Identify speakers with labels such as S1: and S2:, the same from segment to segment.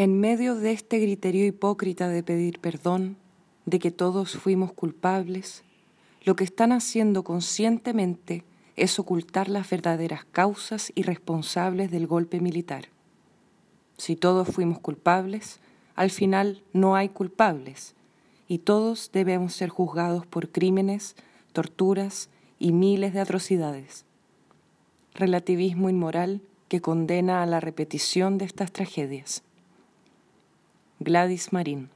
S1: En medio de este griterío hipócrita de pedir perdón, de que todos fuimos culpables, lo que están haciendo conscientemente es ocultar las verdaderas causas y responsables del golpe militar. Si todos fuimos culpables, al final no hay culpables, y todos debemos ser juzgados por crímenes, torturas y miles de atrocidades. Relativismo inmoral que condena a la repetición de estas tragedias. Gladys Marín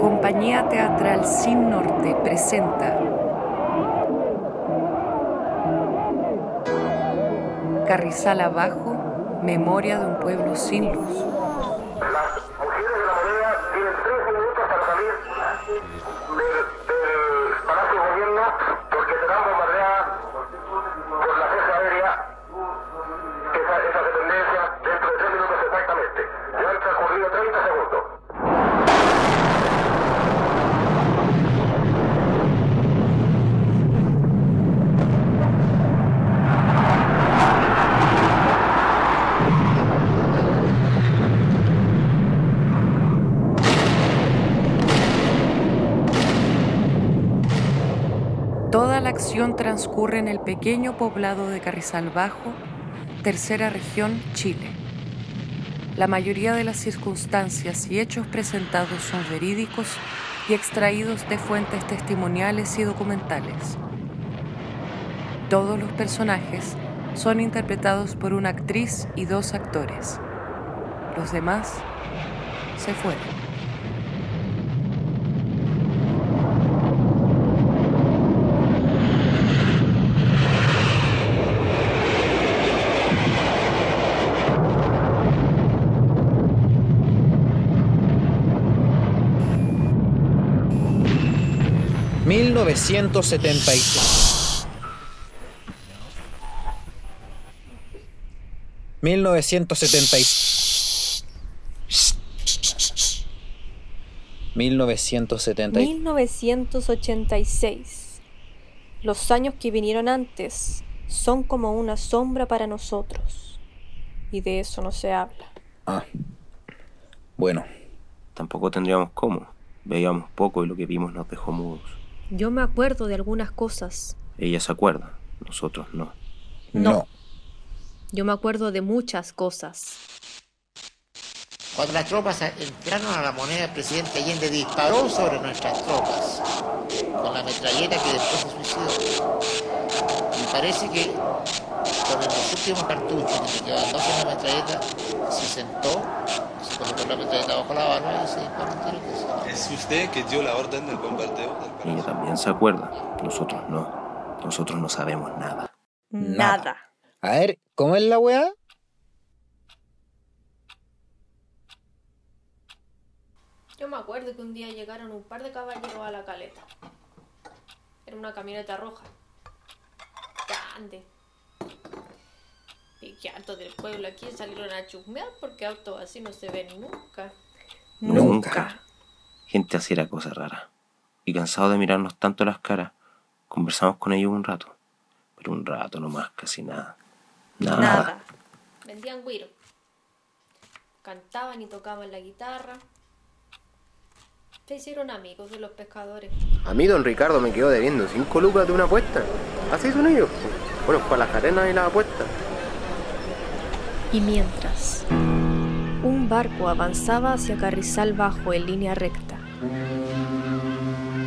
S1: Compañía Teatral Sin Norte presenta Carrizal Abajo, Memoria de un pueblo sin luz.
S2: Las mujeres de la moneda tienen tres Ali, né?
S1: Toda la acción transcurre en el pequeño poblado de Carrizal Bajo, tercera región, Chile. La mayoría de las circunstancias y hechos presentados son verídicos y extraídos de fuentes testimoniales y documentales. Todos los personajes son interpretados por una actriz y dos actores. Los demás se fueron.
S3: 1973. 1976. 1970.
S4: 1986. Los años que vinieron antes son como una sombra para nosotros. Y de eso no se habla.
S3: Ah. Bueno.
S5: Tampoco tendríamos cómo. Veíamos poco y lo que vimos nos dejó mudos.
S4: Yo me acuerdo de algunas cosas.
S5: Ella se acuerda, nosotros no.
S4: No.
S3: no.
S4: Yo me acuerdo de muchas cosas.
S6: Cuando las tropas entraron a la moneda, el presidente Allende disparó sobre nuestras tropas con la metralleta que después se suicidó. Y parece que con los últimos cartuchos, que se quedaban dos en la metralleta, se sentó, bajo la barba y se se-
S7: ¿Es usted que dio la orden del bombardeo del
S5: Ella también se acuerda, nosotros no. Nosotros no sabemos nada.
S4: Nada.
S3: A ver, ¿cómo es la weá?
S4: Yo me acuerdo que un día llegaron un par de caballeros a la caleta. Era una camioneta roja. Grande. Y que hartos del pueblo aquí salieron a chusmear porque autos así no se ven nunca.
S5: Nunca. Gente así era cosa rara. Y cansado de mirarnos tanto las caras, conversamos con ellos un rato. Pero un rato nomás, casi nada. Nada.
S4: Vendían güiro. Cantaban y tocaban la guitarra. Se hicieron amigos de los pescadores.
S8: A mí don Ricardo me quedó debiendo cinco lucas de una apuesta. Así son ellos. Bueno, para las arenas y las apuestas.
S4: Y mientras, un barco avanzaba hacia Carrizal Bajo en línea recta.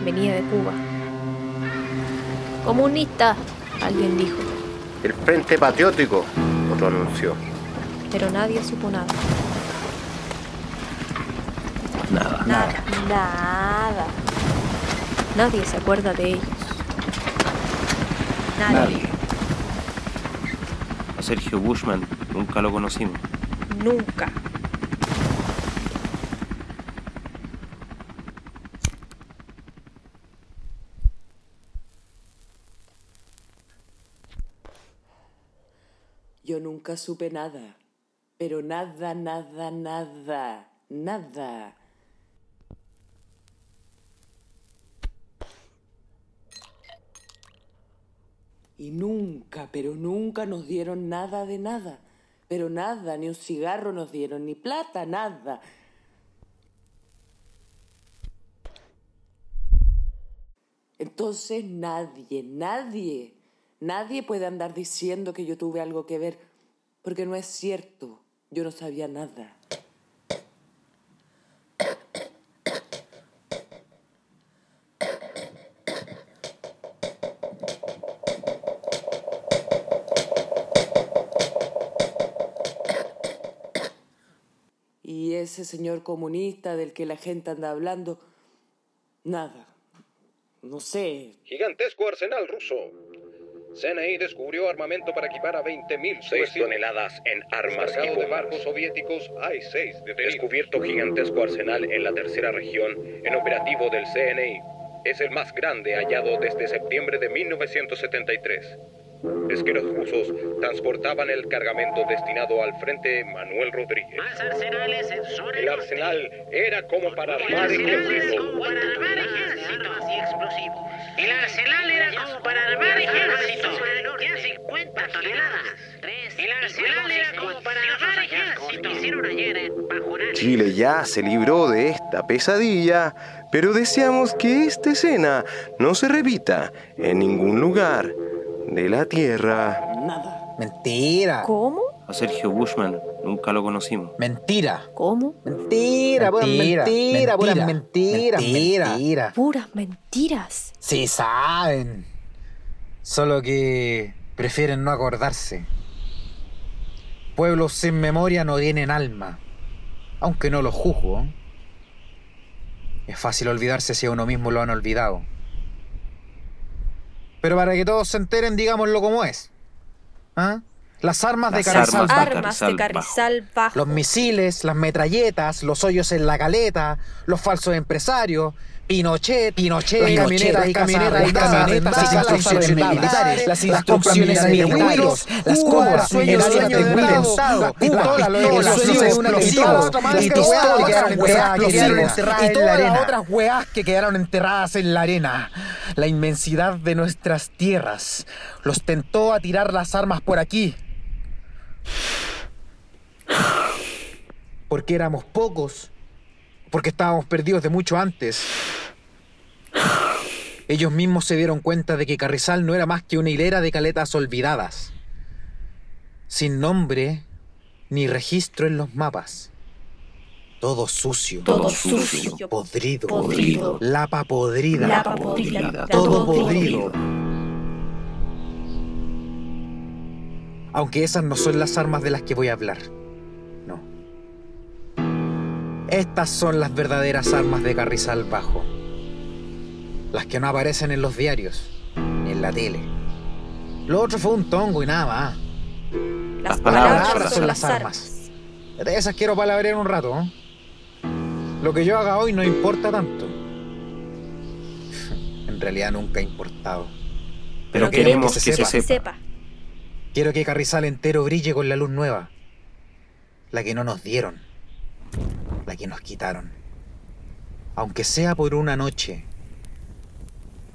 S4: Venía de Cuba. Comunista, alguien dijo,
S8: El Frente Patriótico, otro anunció.
S4: pero nadie supo nada.
S5: Nada.
S4: Nada. Nada. Nadie se acuerda de ellos.
S3: Nadie.
S5: A Sergio Bushman Nunca lo conocimos.
S4: Nunca.
S9: Yo nunca supe nada, pero nada, nada, nada, nada. Y nunca, pero nunca nos dieron nada de nada. Pero nada, ni un cigarro nos dieron, ni plata, nada. Entonces nadie, nadie, nadie puede andar diciendo que yo tuve algo que ver, porque no es cierto. Yo no sabía nada. Ese señor comunista del que la gente anda hablando, nada. No sé,
S10: Gigantesco arsenal ruso. CNI descubrió armamento para equipar a 20.000
S11: Seis toneladas en armas y
S10: de barcos soviéticos, hay seis detenidos.
S11: Descubierto gigantesco arsenal en la tercera región en operativo del CNI.
S10: Es el más grande hallado desde septiembre de 1973. Es que los rusos transportaban el cargamento destinado al frente Manuel Rodríguez.
S12: Más arsenales en zona
S10: El arsenal era como para armar ejército.
S12: como para armar ejército. y explosivos. El arsenal era como para armar ejército. Ya 50 toneladas. El arsenal era como para armar ejército. Hicieron ayer en Pajonal.
S13: Chile ya se libró de esta pesadilla, pero deseamos que esta escena no se repita en ningún lugar de la Tierra.
S9: nada.
S3: Mentira.
S14: ¿Cómo?
S5: A Sergio Bushman nunca lo conocimos.
S3: Mentira.
S14: ¿Cómo?
S3: Mentira, puras
S15: Mentira,
S3: mentira, puras
S15: mentira,
S3: mentiras.
S15: mentira.
S3: Mentira.
S14: Puras mentiras.
S15: Sí, saben. Solo que prefieren no acordarse. Pueblos sin memoria no tienen alma. Aunque no los juzgo. Es fácil olvidarse si a uno mismo lo han olvidado. Pero para que todos se enteren, digámoslo como es. ¿Ah? Las armas de Carrizal
S5: armas
S15: Bajo.
S14: Armas de
S5: Carrizal
S14: Carrizal Bajo.
S15: Los misiles, las metralletas, los hoyos en la caleta, los falsos empresarios, Pinochet, Pinochet, las camionetas y camionetas y camionetas, las instrucciones militares, las instrucciones militares, las cobras, el sueño de la pistola, el sueño de un explosivo, y todas las otras weas que quedaron enterradas en la arena. otras weas que quedaron enterradas en la arena. La inmensidad de nuestras tierras los tentó a tirar las armas por aquí. porque éramos pocos, porque estábamos perdidos de mucho antes. Ellos mismos se dieron cuenta de que Carrizal no era más que una hilera de caletas olvidadas, sin nombre ni registro en los mapas. Todo sucio,
S14: Todo sucio.
S15: podrido,
S14: Podrido.
S15: lapa podrida,
S14: Lapa podrida.
S15: todo
S14: Todo
S15: podrido. Aunque esas no son las armas de las que voy a hablar. No. Estas son las verdaderas armas de Carrizal Bajo. Las que no aparecen en los diarios, ni en la tele. Lo otro fue un tongo y nada más.
S14: Las
S5: palabras
S14: palabras
S15: son las armas. De esas quiero palabrear un rato. ¿eh? Lo que yo haga hoy no importa tanto. En realidad nunca ha importado.
S5: Pero
S15: Pero
S5: queremos que se
S14: que
S5: sepa.
S14: se sepa.
S15: Quiero que Carrizal entero brille con la luz nueva. La que no nos dieron. La que nos quitaron. Aunque sea por una noche.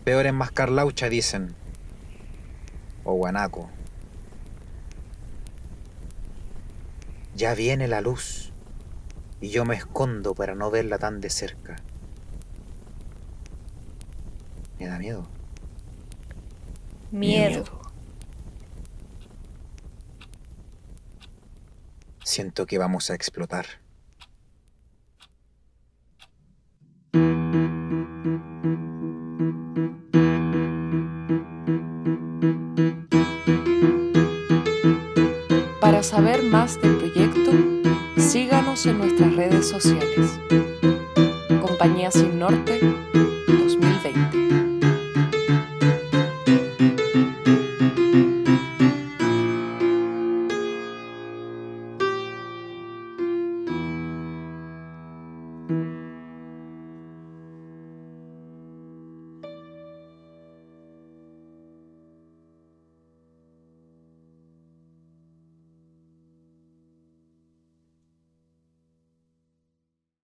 S15: Peor en Mascarlaucha dicen. O Guanaco. Ya viene la luz. Y yo me escondo para no verla tan de cerca. Me da miedo.
S14: Miedo.
S15: Siento que vamos a explotar.
S1: Saber más del proyecto, síganos en nuestras redes sociales. Compañía Sin Norte 2020.
S14: Miedo.